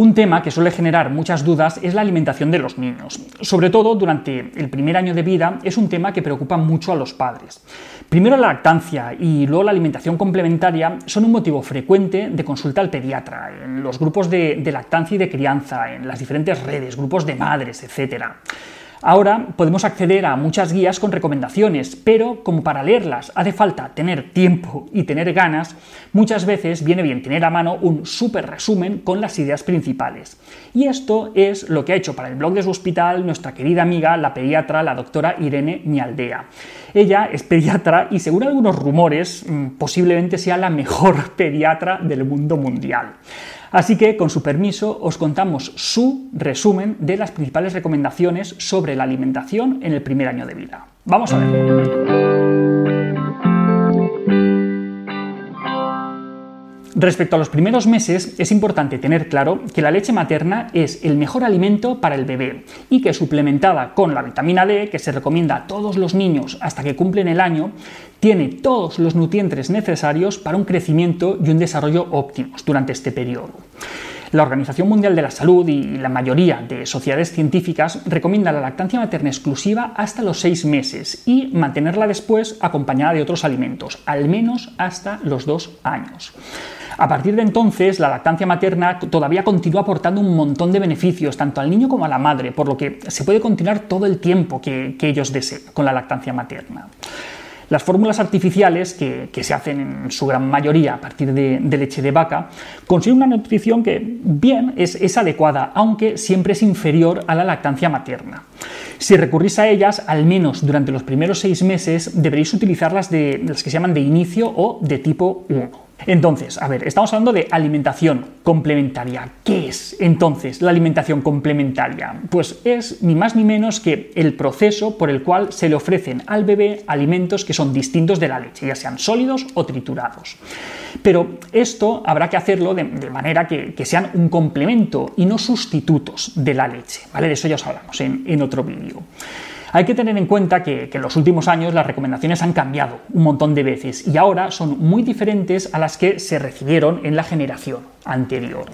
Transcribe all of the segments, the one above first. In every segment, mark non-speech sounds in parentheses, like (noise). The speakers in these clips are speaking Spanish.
Un tema que suele generar muchas dudas es la alimentación de los niños. Sobre todo durante el primer año de vida es un tema que preocupa mucho a los padres. Primero la lactancia y luego la alimentación complementaria son un motivo frecuente de consulta al pediatra, en los grupos de, de lactancia y de crianza, en las diferentes redes, grupos de madres, etc. Ahora podemos acceder a muchas guías con recomendaciones, pero como para leerlas hace falta tener tiempo y tener ganas, muchas veces viene bien tener a mano un súper resumen con las ideas principales. Y esto es lo que ha hecho para el blog de su hospital nuestra querida amiga, la pediatra, la doctora Irene Ñaldea. Ella es pediatra y según algunos rumores, mm, posiblemente sea la mejor (laughs) pediatra del mundo mundial. Así que, con su permiso, os contamos su resumen de las principales recomendaciones sobre la alimentación en el primer año de vida. Vamos a ver. Respecto a los primeros meses, es importante tener claro que la leche materna es el mejor alimento para el bebé y que suplementada con la vitamina D, que se recomienda a todos los niños hasta que cumplen el año, tiene todos los nutrientes necesarios para un crecimiento y un desarrollo óptimos durante este periodo. La Organización Mundial de la Salud y la mayoría de sociedades científicas recomiendan la lactancia materna exclusiva hasta los seis meses y mantenerla después acompañada de otros alimentos, al menos hasta los dos años. A partir de entonces, la lactancia materna todavía continúa aportando un montón de beneficios, tanto al niño como a la madre, por lo que se puede continuar todo el tiempo que, ellos deseen con la lactancia materna. Las fórmulas artificiales, que, se hacen en su gran mayoría a partir de, leche de vaca, consiguen una nutrición que, bien, es, adecuada, aunque siempre es inferior a la lactancia materna. Si recurrís a ellas, al menos durante los primeros seis meses, deberéis utilizarlas de las que se llaman de inicio o de tipo 1. Entonces, a ver, estamos hablando de alimentación complementaria. ¿Qué es entonces la alimentación complementaria? Pues es ni más ni menos que el proceso por el cual se le ofrecen al bebé alimentos que son distintos de la leche, ya sean sólidos o triturados. Pero esto habrá que hacerlo de, manera que, sean un complemento y no sustitutos de la leche. ¿vale? De eso ya os hablamos en, en otro vídeo. Hay que tener en cuenta que, en los últimos años las recomendaciones han cambiado un montón de veces y ahora son muy diferentes a las que se recibieron en la generación anterior.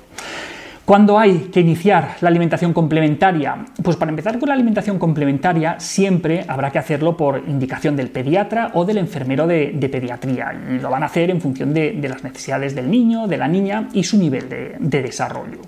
¿Cuándo hay que iniciar la alimentación complementaria? Pues para empezar con la alimentación complementaria siempre habrá que hacerlo por indicación del pediatra o del enfermero de, pediatría lo van a hacer en función de, las necesidades del niño, de la niña y su nivel de desarrollo.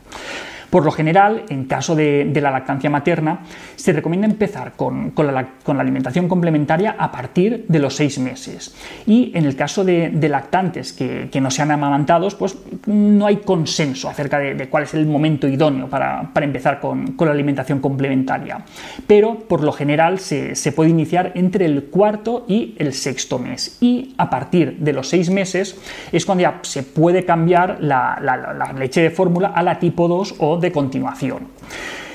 Por lo general, en caso de, la lactancia materna, se recomienda empezar con, la, alimentación complementaria a partir de los seis meses. Y en el caso de, lactantes que, no sean amamantados, pues no hay consenso acerca de, cuál es el momento idóneo para, empezar con, la alimentación complementaria. Pero por lo general se, puede iniciar entre el cuarto y el sexto mes. Y a partir de los seis meses es cuando ya se puede cambiar la, la leche de fórmula a la tipo 2 o de continuación.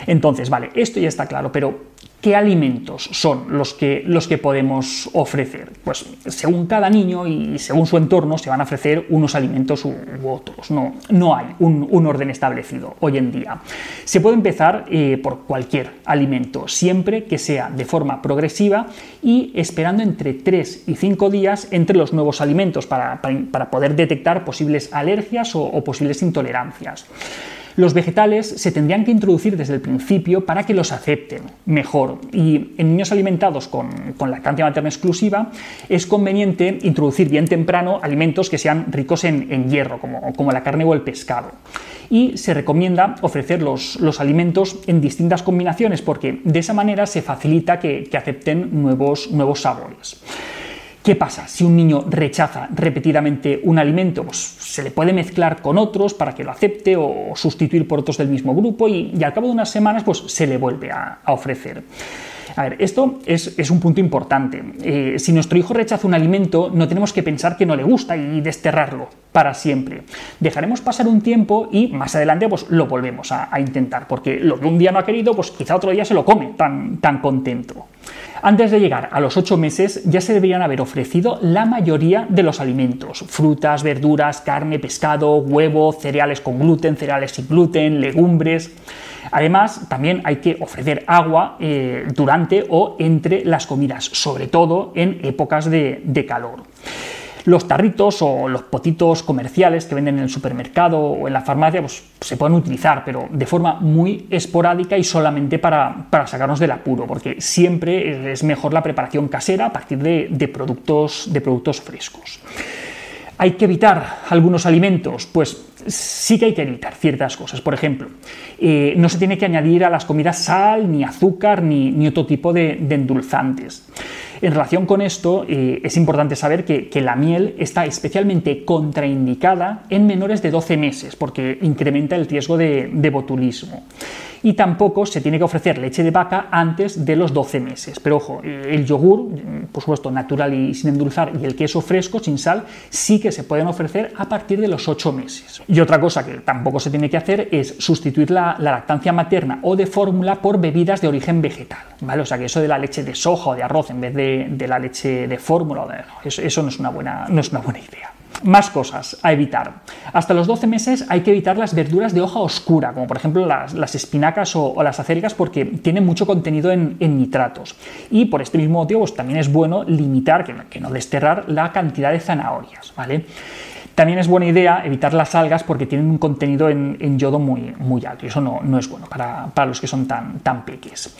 Entonces, vale, esto ya está claro, pero ¿qué alimentos son los que, los que podemos ofrecer? Pues según cada niño y según su entorno se van a ofrecer unos alimentos u, otros. No, no hay un, orden establecido hoy en día. Se puede empezar eh, por cualquier alimento, siempre que sea de forma progresiva y esperando entre 3 y 5 días entre los nuevos alimentos para, poder detectar posibles alergias o posibles intolerancias. Los vegetales se tendrían que introducir desde el principio para que los acepten mejor y en niños alimentados con, lactancia materna exclusiva es conveniente introducir bien temprano alimentos que sean ricos en, hierro, como, la carne o el pescado. Y se recomienda ofrecer los, alimentos en distintas combinaciones porque de esa manera se facilita que, acepten nuevos, nuevos sabores. ¿Qué pasa si un niño rechaza repetidamente un alimento? Pues se le puede mezclar con otros para que lo acepte o sustituir por otros del mismo grupo y, al cabo de unas semanas pues, se le vuelve a, ofrecer. A ver, esto es, un punto importante. Eh, si nuestro hijo rechaza un alimento, no tenemos que pensar que no le gusta y desterrarlo para siempre. Dejaremos pasar un tiempo y más adelante pues, lo volvemos a, intentar, porque lo que un día no ha querido, pues quizá otro día se lo come tan, tan contento. Antes de llegar a los 8 meses ya se deberían haber ofrecido la mayoría de los alimentos, frutas, verduras, carne, pescado, huevo, cereales con gluten, cereales sin gluten, legumbres. Además, también hay que ofrecer agua eh, durante o entre las comidas, sobre todo en épocas de calor. Los tarritos o los potitos comerciales que venden en el supermercado o en la farmacia pues, se pueden utilizar, pero de forma muy esporádica y solamente para, sacarnos del apuro, porque siempre es mejor la preparación casera a partir de, productos, de productos frescos. ¿Hay que evitar algunos alimentos? Pues sí que hay que evitar ciertas cosas. Por ejemplo, eh, no se tiene que añadir a las comidas sal, ni azúcar, ni, otro tipo de, endulzantes. En relación con esto, eh, es importante saber que, la miel está especialmente contraindicada en menores de 12 meses, porque incrementa el riesgo de botulismo y tampoco se tiene que ofrecer leche de vaca antes de los 12 meses. Pero ojo, el yogur, por supuesto, natural y sin endulzar, y el queso fresco, sin sal, sí que se pueden ofrecer a partir de los 8 meses. Y otra cosa que tampoco se tiene que hacer es sustituir la, lactancia materna o de fórmula por bebidas de origen vegetal. ¿vale? O sea que eso de la leche de soja o de arroz en vez de, la leche de fórmula, eso, eso no, es una buena, no es una buena idea. Más cosas a evitar. Hasta los 12 meses hay que evitar las verduras de hoja oscura, como por ejemplo las, espinacas o, las acelgas, porque tienen mucho contenido en, nitratos. Y por este mismo motivo, pues, también es bueno limitar, que, que no desterrar, la cantidad de zanahorias. ¿vale? También es buena idea evitar las algas porque tienen un contenido en, yodo muy, muy alto y eso no, es bueno para, los que son tan, tan peques.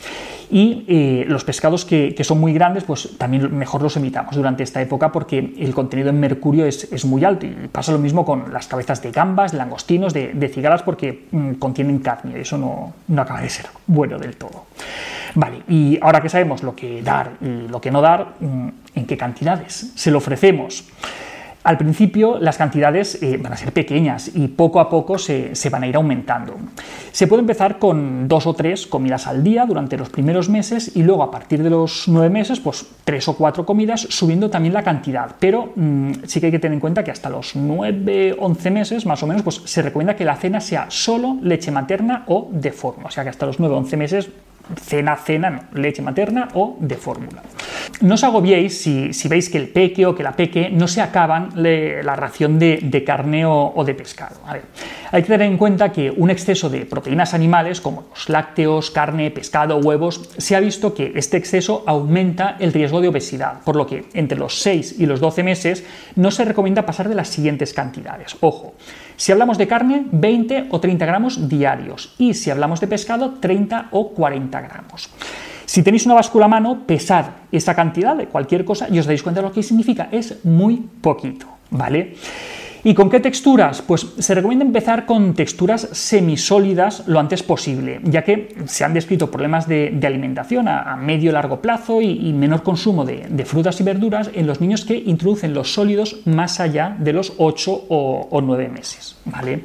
Y eh, los pescados que, son muy grandes, pues también mejor los evitamos durante esta época porque el contenido en mercurio es, muy alto. Y pasa lo mismo con las cabezas de gambas, langostinos, de, de cigalas porque mm, contienen cadmio y eso no, no acaba de ser bueno del todo. Vale, y ahora que sabemos lo que dar y lo que no dar, mm, ¿en qué cantidades se lo ofrecemos? Al principio las cantidades eh, van a ser pequeñas y poco a poco se, van a ir aumentando. Se puede empezar con dos o tres comidas al día durante los primeros meses y luego a partir de los nueve meses, pues tres o cuatro comidas, subiendo también la cantidad. Pero mm, sí que hay que tener en cuenta que hasta los nueve, once meses más o menos, pues se recomienda que la cena sea solo leche materna o de forma. O sea que hasta los nueve, once meses cena, cena, leche materna o de fórmula. No os agobiéis si, veis que el peque o que la peque no se acaban la ración de, carne o, de pescado. hay que tener en cuenta que un exceso de proteínas animales como los lácteos, carne, pescado, huevos, se ha visto que este exceso aumenta el riesgo de obesidad, por lo que entre los 6 y los 12 meses no se recomienda pasar de las siguientes cantidades. Ojo, si hablamos de carne, 20 o 30 gramos diarios y si hablamos de pescado, 30 o 40 gramos. Si tenéis una báscula a mano, pesad esa cantidad de cualquier cosa y os dais cuenta de lo que significa. Es muy poquito, ¿vale? ¿Y con qué texturas? Pues se recomienda empezar con texturas semisólidas lo antes posible, ya que se han descrito problemas de, alimentación a, medio y largo plazo y, menor consumo de, frutas y verduras en los niños que introducen los sólidos más allá de los 8 o, o 9 meses. ¿vale?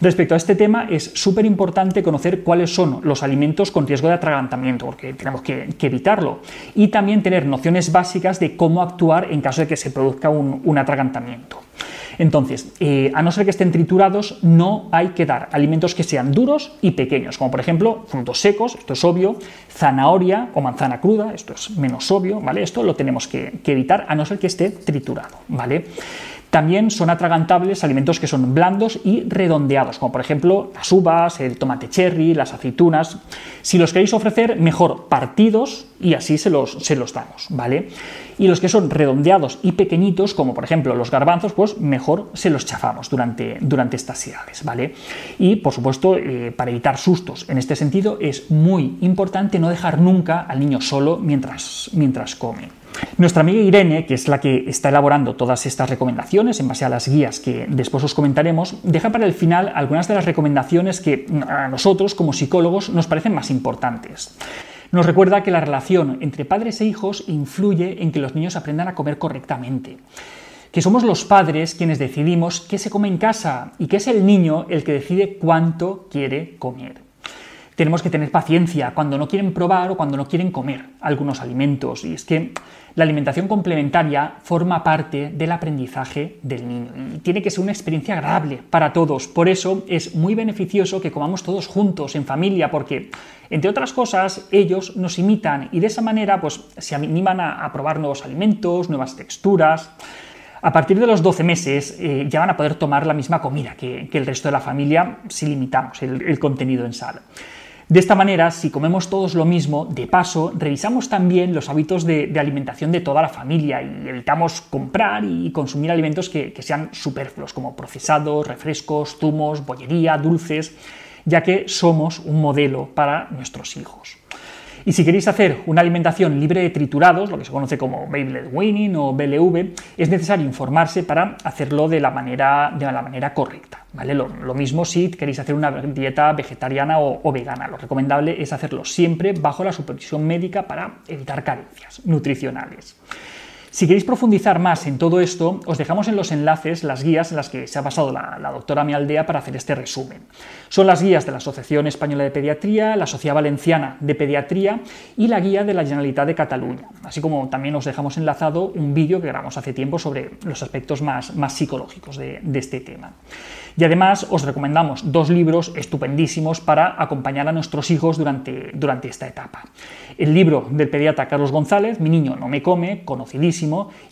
Respecto a este tema, es súper importante conocer cuáles son los alimentos con riesgo de atragantamiento, porque tenemos que, evitarlo. Y también tener nociones básicas de cómo actuar en caso de que se produzca un atragantamiento. Entonces, eh, a no ser que estén triturados, no hay que dar alimentos que sean duros y pequeños, como por ejemplo frutos secos, esto es obvio, zanahoria o manzana cruda, esto es menos obvio, ¿vale? Esto lo tenemos que, que evitar a no ser que esté triturado, ¿vale? También son atragantables alimentos que son blandos y redondeados, como por ejemplo las uvas, el tomate cherry, las aceitunas. Si los queréis ofrecer, mejor partidos y así se los, se los damos, ¿vale? Y los que son redondeados y pequeñitos, como por ejemplo los garbanzos, pues mejor se los chafamos durante, durante estas edades, ¿vale? Y por supuesto, eh, para evitar sustos en este sentido, es muy importante no dejar nunca al niño solo mientras, mientras come. Nuestra amiga Irene, que es la que está elaborando todas estas recomendaciones en base a las guías que después os comentaremos, deja para el final algunas de las recomendaciones que a nosotros como psicólogos nos parecen más importantes. Nos recuerda que la relación entre padres e hijos influye en que los niños aprendan a comer correctamente que somos los padres quienes decidimos qué se come en casa y que es el niño el que decide cuánto quiere comer tenemos que tener paciencia cuando no quieren probar o cuando no quieren comer algunos alimentos. Y es que la alimentación complementaria forma parte del aprendizaje del niño y tiene que ser una experiencia agradable para todos. Por eso es muy beneficioso que comamos todos juntos, en familia, porque, entre otras cosas, ellos nos imitan y de esa manera pues, se animan a, probar nuevos alimentos, nuevas texturas. A partir de los 12 meses eh, ya van a poder tomar la misma comida que, el resto de la familia si limitamos el contenido en sal. De esta manera, si comemos todos lo mismo, de paso, revisamos también los hábitos de, alimentación de toda la familia y evitamos comprar y consumir alimentos que, que sean superfluos, como procesados, refrescos, zumos, bollería, dulces, ya que somos un modelo para nuestros hijos. Y si queréis hacer una alimentación libre de triturados, lo que se conoce como Baby Winning o BLV, es necesario informarse para hacerlo de la manera, de la manera correcta. ¿vale? Lo, mismo si queréis hacer una dieta vegetariana o, o vegana. Lo recomendable es hacerlo siempre bajo la supervisión médica para evitar carencias nutricionales. Si queréis profundizar más en todo esto, os dejamos en los enlaces las guías en las que se ha basado la, doctora Mialdea para hacer este resumen. Son las guías de la Asociación Española de Pediatría, la Sociedad Valenciana de Pediatría y la guía de la Generalitat de Cataluña, así como también os dejamos enlazado un vídeo que grabamos hace tiempo sobre los aspectos más, más psicológicos de, de este tema. Y además os recomendamos dos libros estupendísimos para acompañar a nuestros hijos durante, durante esta etapa. El libro del pediatra Carlos González, Mi niño no me come, conocidísimo,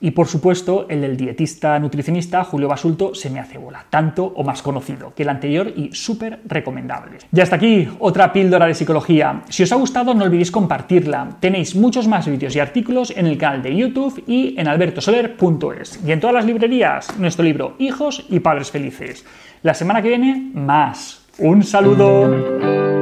y por supuesto el del dietista nutricionista Julio Basulto, Se me hace bola, tanto o más conocido que el anterior y súper recomendable. Y hasta aquí otra píldora de psicología. Si os ha gustado no olvidéis compartirla. Tenéis muchos más vídeos y artículos en el canal de YouTube y en albertosoler.es. Y en todas las librerías, nuestro libro Hijos y Padres Felices. La semana que viene, más. Un saludo.